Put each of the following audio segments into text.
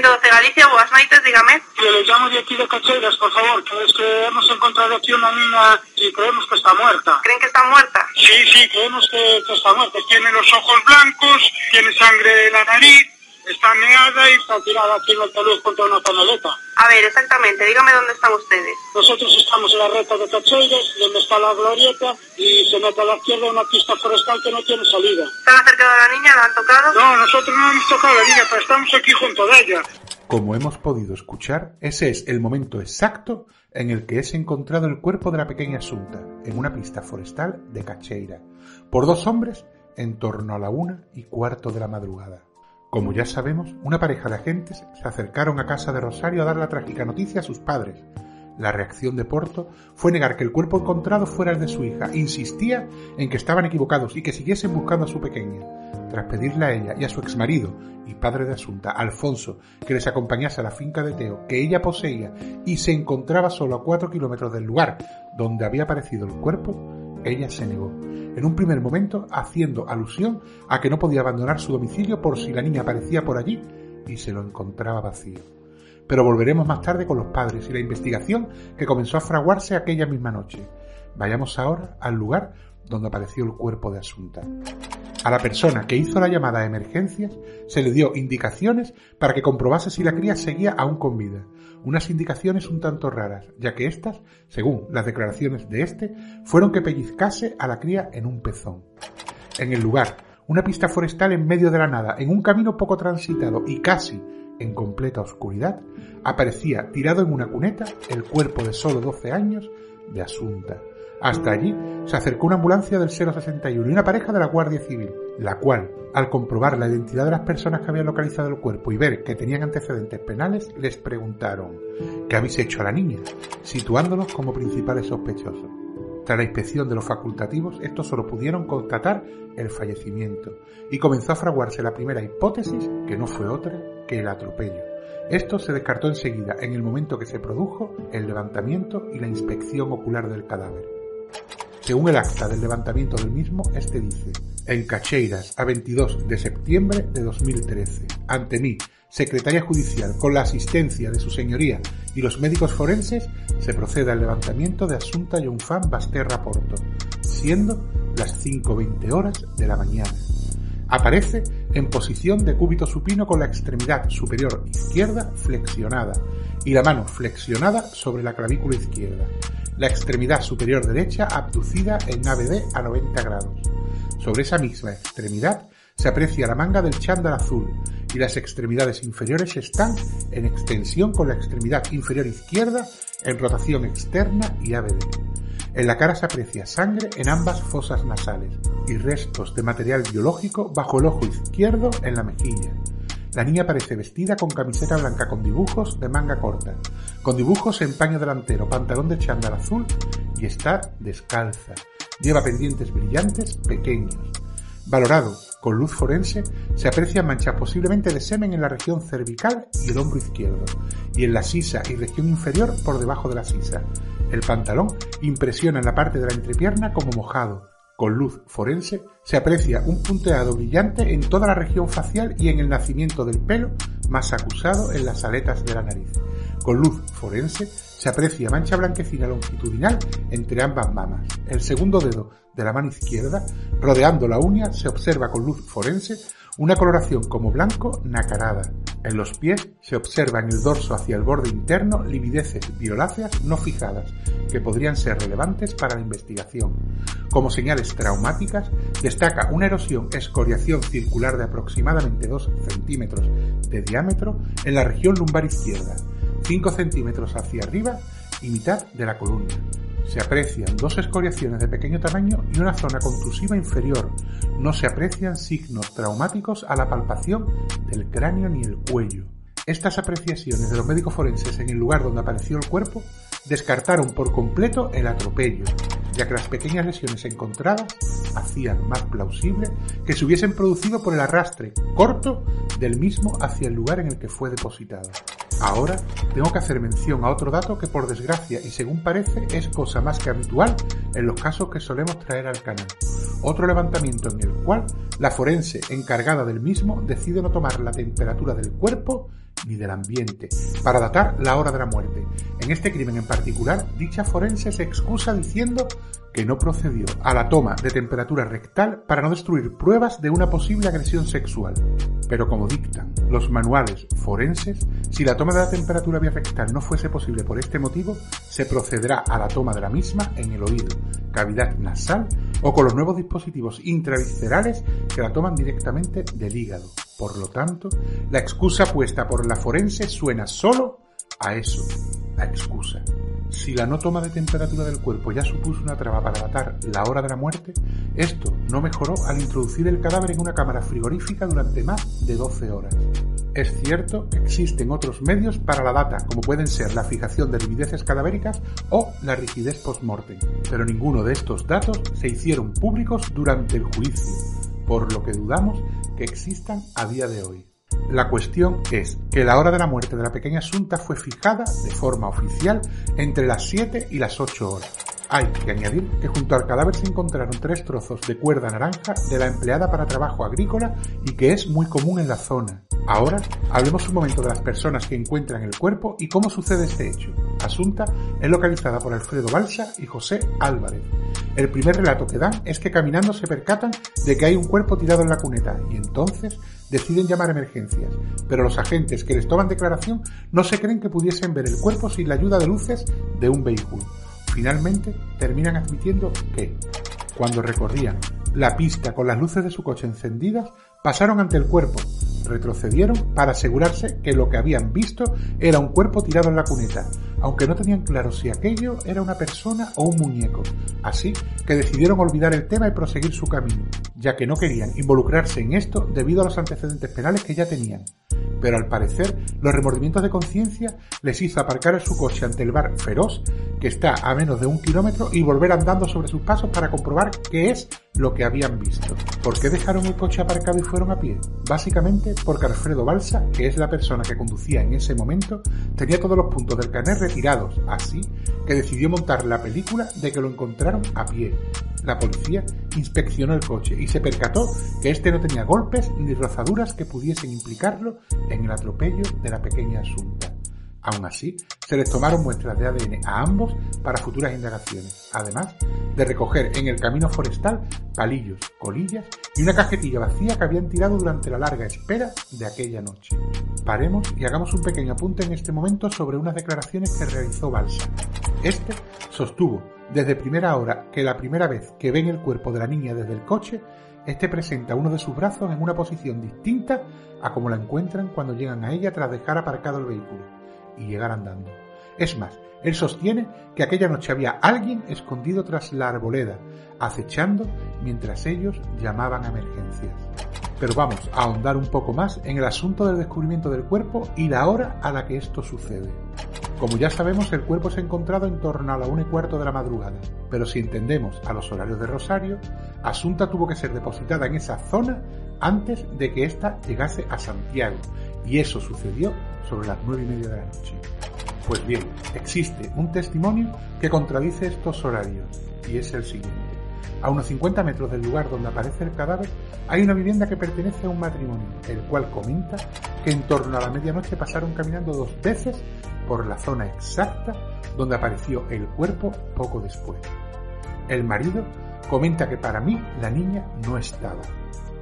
112 Galicia, buenas noites, dígame. le llamo de aquí de Cacheiras, por favor, que es que hemos encontrado aquí una niña y creemos que está muerta. ¿Creen que está muerta? Sí, sí, creemos que, que está muerta. Tiene los ojos blancos, tiene sangre en la nariz, está meada y está tirada aquí en el talud contra una paneleta. A ver, exactamente, dígame dónde están ustedes. Nosotros estamos en la reta de Cacheiras, donde está la glorieta, y se mete a la izquierda una pista forestal que no tiene salida. ¿Están acercados a la niña? ¿La han tocado? No, nosotros no hemos tocado a la niña, pero estamos aquí junto a ella. Como hemos podido escuchar, ese es el momento exacto en el que es encontrado el cuerpo de la pequeña Asunta en una pista forestal de Cacheira, por dos hombres en torno a la una y cuarto de la madrugada. Como ya sabemos, una pareja de agentes se acercaron a casa de Rosario a dar la trágica noticia a sus padres. La reacción de Porto fue negar que el cuerpo encontrado fuera el de su hija. Insistía en que estaban equivocados y que siguiesen buscando a su pequeña. Tras pedirle a ella y a su exmarido y padre de Asunta, Alfonso, que les acompañase a la finca de Teo que ella poseía y se encontraba solo a cuatro kilómetros del lugar donde había aparecido el cuerpo, ella se negó en un primer momento haciendo alusión a que no podía abandonar su domicilio por si la niña aparecía por allí y se lo encontraba vacío. Pero volveremos más tarde con los padres y la investigación que comenzó a fraguarse aquella misma noche. Vayamos ahora al lugar donde apareció el cuerpo de Asunta. A la persona que hizo la llamada a emergencias se le dio indicaciones para que comprobase si la cría seguía aún con vida, unas indicaciones un tanto raras, ya que éstas, según las declaraciones de éste, fueron que pellizcase a la cría en un pezón. En el lugar, una pista forestal en medio de la nada, en un camino poco transitado y casi en completa oscuridad, aparecía tirado en una cuneta el cuerpo de solo 12 años de Asunta. Hasta allí se acercó una ambulancia del 061 y una pareja de la Guardia Civil, la cual, al comprobar la identidad de las personas que habían localizado el cuerpo y ver que tenían antecedentes penales, les preguntaron ¿qué habéis hecho a la niña? situándolos como principales sospechosos. Tras la inspección de los facultativos, estos solo pudieron constatar el fallecimiento y comenzó a fraguarse la primera hipótesis, que no fue otra que el atropello. Esto se descartó enseguida en el momento que se produjo el levantamiento y la inspección ocular del cadáver. Según el acta del levantamiento del mismo, este dice, en Cacheiras, a 22 de septiembre de 2013, ante mí, secretaria judicial, con la asistencia de su señoría y los médicos forenses, se procede al levantamiento de Asunta Fan Basterra Porto, siendo las 5.20 horas de la mañana. Aparece en posición de cúbito supino con la extremidad superior izquierda flexionada y la mano flexionada sobre la clavícula izquierda la extremidad superior derecha abducida en ABD a 90 grados. Sobre esa misma extremidad se aprecia la manga del chándal azul y las extremidades inferiores están en extensión con la extremidad inferior izquierda en rotación externa y ABD. En la cara se aprecia sangre en ambas fosas nasales y restos de material biológico bajo el ojo izquierdo en la mejilla. La niña aparece vestida con camiseta blanca con dibujos de manga corta, con dibujos en paño delantero, pantalón de chándal azul y está descalza. Lleva pendientes brillantes pequeños. Valorado con luz forense, se aprecian manchas posiblemente de semen en la región cervical y el hombro izquierdo, y en la sisa y región inferior por debajo de la sisa. El pantalón impresiona en la parte de la entrepierna como mojado, con luz forense se aprecia un punteado brillante en toda la región facial y en el nacimiento del pelo, más acusado en las aletas de la nariz. Con luz forense se aprecia mancha blanquecina longitudinal entre ambas mamas. El segundo dedo de la mano izquierda, rodeando la uña, se observa con luz forense una coloración como blanco nacarada. En los pies se observa en el dorso hacia el borde interno livideces violáceas no fijadas que podrían ser relevantes para la investigación. Como señales traumáticas, destaca una erosión escoriación circular de aproximadamente 2 centímetros de diámetro en la región lumbar izquierda, 5 centímetros hacia arriba y mitad de la columna. Se aprecian dos escoriaciones de pequeño tamaño y una zona contusiva inferior. No se aprecian signos traumáticos a la palpación del cráneo ni el cuello. Estas apreciaciones de los médicos forenses en el lugar donde apareció el cuerpo descartaron por completo el atropello, ya que las pequeñas lesiones encontradas hacían más plausible que se hubiesen producido por el arrastre corto del mismo hacia el lugar en el que fue depositado. Ahora tengo que hacer mención a otro dato que por desgracia y según parece es cosa más que habitual en los casos que solemos traer al canal. otro levantamiento en el cual la forense encargada del mismo decide no tomar la temperatura del cuerpo ni del ambiente para datar la hora de la muerte. En este crimen en particular, dicha forense se excusa diciendo que no procedió a la toma de temperatura rectal para no destruir pruebas de una posible agresión sexual. Pero como dictan los manuales forenses, si la toma de la temperatura vía rectal no fuese posible por este motivo, se procederá a la toma de la misma en el oído, cavidad nasal o con los nuevos dispositivos intraviscerales que la toman directamente del hígado. Por lo tanto, la excusa puesta por la forense suena solo a eso, a excusa. Si la no toma de temperatura del cuerpo ya supuso una traba para datar la hora de la muerte, esto no mejoró al introducir el cadáver en una cámara frigorífica durante más de 12 horas. Es cierto existen otros medios para la data, como pueden ser la fijación de livideces cadavéricas o la rigidez post-mortem, pero ninguno de estos datos se hicieron públicos durante el juicio, por lo que dudamos que existan a día de hoy. La cuestión es que la hora de la muerte de la pequeña Asunta fue fijada de forma oficial entre las 7 y las 8 horas. Hay que añadir que junto al cadáver se encontraron tres trozos de cuerda naranja de la empleada para trabajo agrícola y que es muy común en la zona. Ahora hablemos un momento de las personas que encuentran el cuerpo y cómo sucede este hecho. Asunta es localizada por Alfredo Balsa y José Álvarez. El primer relato que dan es que caminando se percatan de que hay un cuerpo tirado en la cuneta y entonces deciden llamar a emergencias, pero los agentes que les toman declaración no se creen que pudiesen ver el cuerpo sin la ayuda de luces de un vehículo. Finalmente terminan admitiendo que, cuando recorrían la pista con las luces de su coche encendidas, pasaron ante el cuerpo, retrocedieron para asegurarse que lo que habían visto era un cuerpo tirado en la cuneta, aunque no tenían claro si aquello era una persona o un muñeco. Así que decidieron olvidar el tema y proseguir su camino, ya que no querían involucrarse en esto debido a los antecedentes penales que ya tenían. Pero al parecer, los remordimientos de conciencia les hizo aparcar su coche ante el bar Feroz, que está a menos de un kilómetro, y volver andando sobre sus pasos para comprobar qué es lo que habían visto. ¿Por qué dejaron el coche aparcado y fueron a pie? Básicamente porque Alfredo Balsa, que es la persona que conducía en ese momento, tenía todos los puntos del carnet retirados, así que decidió montar la película de que lo encontraron a pie. La policía inspeccionó el coche y se percató que este no tenía golpes ni rozaduras que pudiesen implicarlo en el atropello de la pequeña Asunta. Aún así, se les tomaron muestras de ADN a ambos para futuras indagaciones, además de recoger en el camino forestal palillos, colillas y una cajetilla vacía que habían tirado durante la larga espera de aquella noche. Paremos y hagamos un pequeño apunte en este momento sobre unas declaraciones que realizó Balsa. Este sostuvo desde primera hora que la primera vez que ven el cuerpo de la niña desde el coche, este presenta uno de sus brazos en una posición distinta a como la encuentran cuando llegan a ella tras dejar aparcado el vehículo y llegar andando. Es más, él sostiene que aquella noche había alguien escondido tras la arboleda, acechando mientras ellos llamaban a emergencias. Pero vamos a ahondar un poco más en el asunto del descubrimiento del cuerpo y la hora a la que esto sucede. Como ya sabemos, el cuerpo se ha encontrado en torno a la una y cuarto de la madrugada, pero si entendemos a los horarios de Rosario, Asunta tuvo que ser depositada en esa zona antes de que ésta llegase a Santiago, y eso sucedió sobre las nueve y media de la noche. Pues bien, existe un testimonio que contradice estos horarios, y es el siguiente. A unos 50 metros del lugar donde aparece el cadáver hay una vivienda que pertenece a un matrimonio, el cual comenta que en torno a la medianoche pasaron caminando dos veces por la zona exacta donde apareció el cuerpo poco después. El marido comenta que para mí la niña no estaba.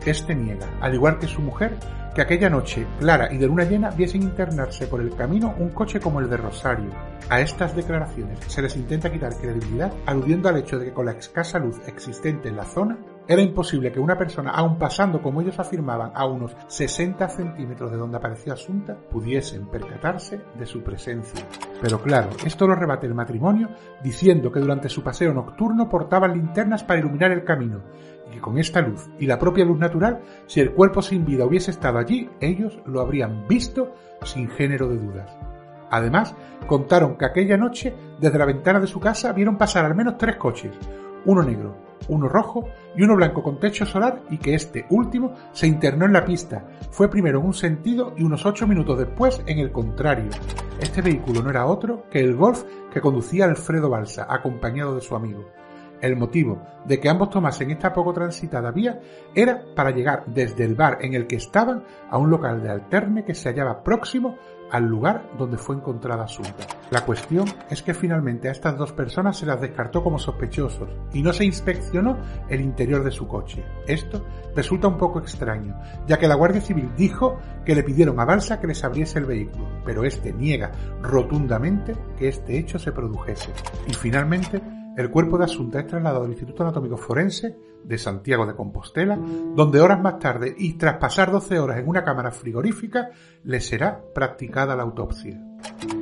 Este niega, al igual que su mujer, que aquella noche, clara y de luna llena, viesen internarse por el camino un coche como el de Rosario. A estas declaraciones se les intenta quitar credibilidad aludiendo al hecho de que con la escasa luz existente en la zona, era imposible que una persona, aun pasando como ellos afirmaban a unos 60 centímetros de donde apareció Asunta, pudiesen percatarse de su presencia. Pero claro, esto lo rebate el matrimonio diciendo que durante su paseo nocturno portaban linternas para iluminar el camino que con esta luz y la propia luz natural, si el cuerpo sin vida hubiese estado allí, ellos lo habrían visto sin género de dudas. Además, contaron que aquella noche, desde la ventana de su casa, vieron pasar al menos tres coches, uno negro, uno rojo y uno blanco con techo solar y que este último se internó en la pista. Fue primero en un sentido y unos ocho minutos después en el contrario. Este vehículo no era otro que el Golf que conducía Alfredo Balsa, acompañado de su amigo. El motivo de que ambos tomasen esta poco transitada vía era para llegar desde el bar en el que estaban a un local de alterne que se hallaba próximo al lugar donde fue encontrada Asunta. La cuestión es que finalmente a estas dos personas se las descartó como sospechosos y no se inspeccionó el interior de su coche. Esto resulta un poco extraño, ya que la Guardia Civil dijo que le pidieron a Balsa que les abriese el vehículo, pero este niega rotundamente que este hecho se produjese. Y finalmente, el cuerpo de Asunta es trasladado al Instituto Anatómico Forense de Santiago de Compostela, donde horas más tarde y tras pasar 12 horas en una cámara frigorífica, le será practicada la autopsia.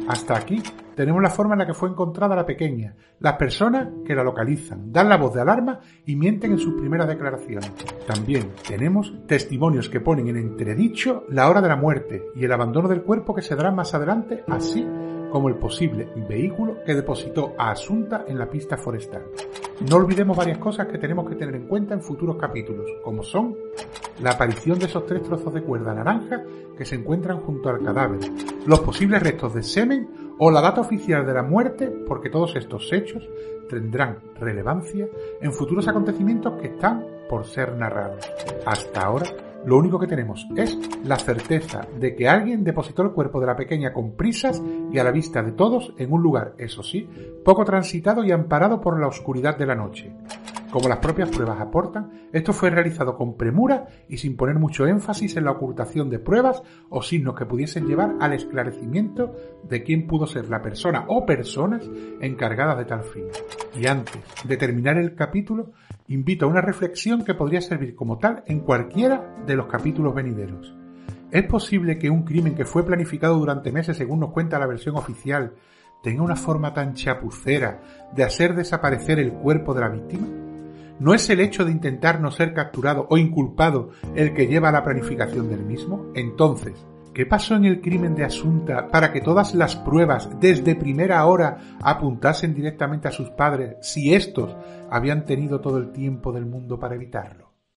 Hasta aquí tenemos la forma en la que fue encontrada la pequeña, las personas que la localizan, dan la voz de alarma y mienten en sus primeras declaraciones. También tenemos testimonios que ponen en entredicho la hora de la muerte y el abandono del cuerpo que se dará más adelante, así como el posible vehículo que depositó a Asunta en la pista forestal. No olvidemos varias cosas que tenemos que tener en cuenta en futuros capítulos, como son la aparición de esos tres trozos de cuerda naranja que se encuentran junto al cadáver, los posibles restos de semen o la data oficial de la muerte, porque todos estos hechos tendrán relevancia en futuros acontecimientos que están por ser narrados. Hasta ahora lo único que tenemos es la certeza de que alguien depositó el cuerpo de la pequeña con prisas y a la vista de todos en un lugar, eso sí, poco transitado y amparado por la oscuridad de la noche. Como las propias pruebas aportan, esto fue realizado con premura y sin poner mucho énfasis en la ocultación de pruebas o signos que pudiesen llevar al esclarecimiento de quién pudo ser la persona o personas encargadas de tal fin. Y antes de terminar el capítulo, invito a una reflexión que podría servir como tal en cualquiera de los capítulos venideros. ¿Es posible que un crimen que fue planificado durante meses, según nos cuenta la versión oficial, tenga una forma tan chapucera de hacer desaparecer el cuerpo de la víctima? ¿No es el hecho de intentar no ser capturado o inculpado el que lleva a la planificación del mismo? Entonces, ¿qué pasó en el crimen de Asunta para que todas las pruebas desde primera hora apuntasen directamente a sus padres si estos habían tenido todo el tiempo del mundo para evitarlo?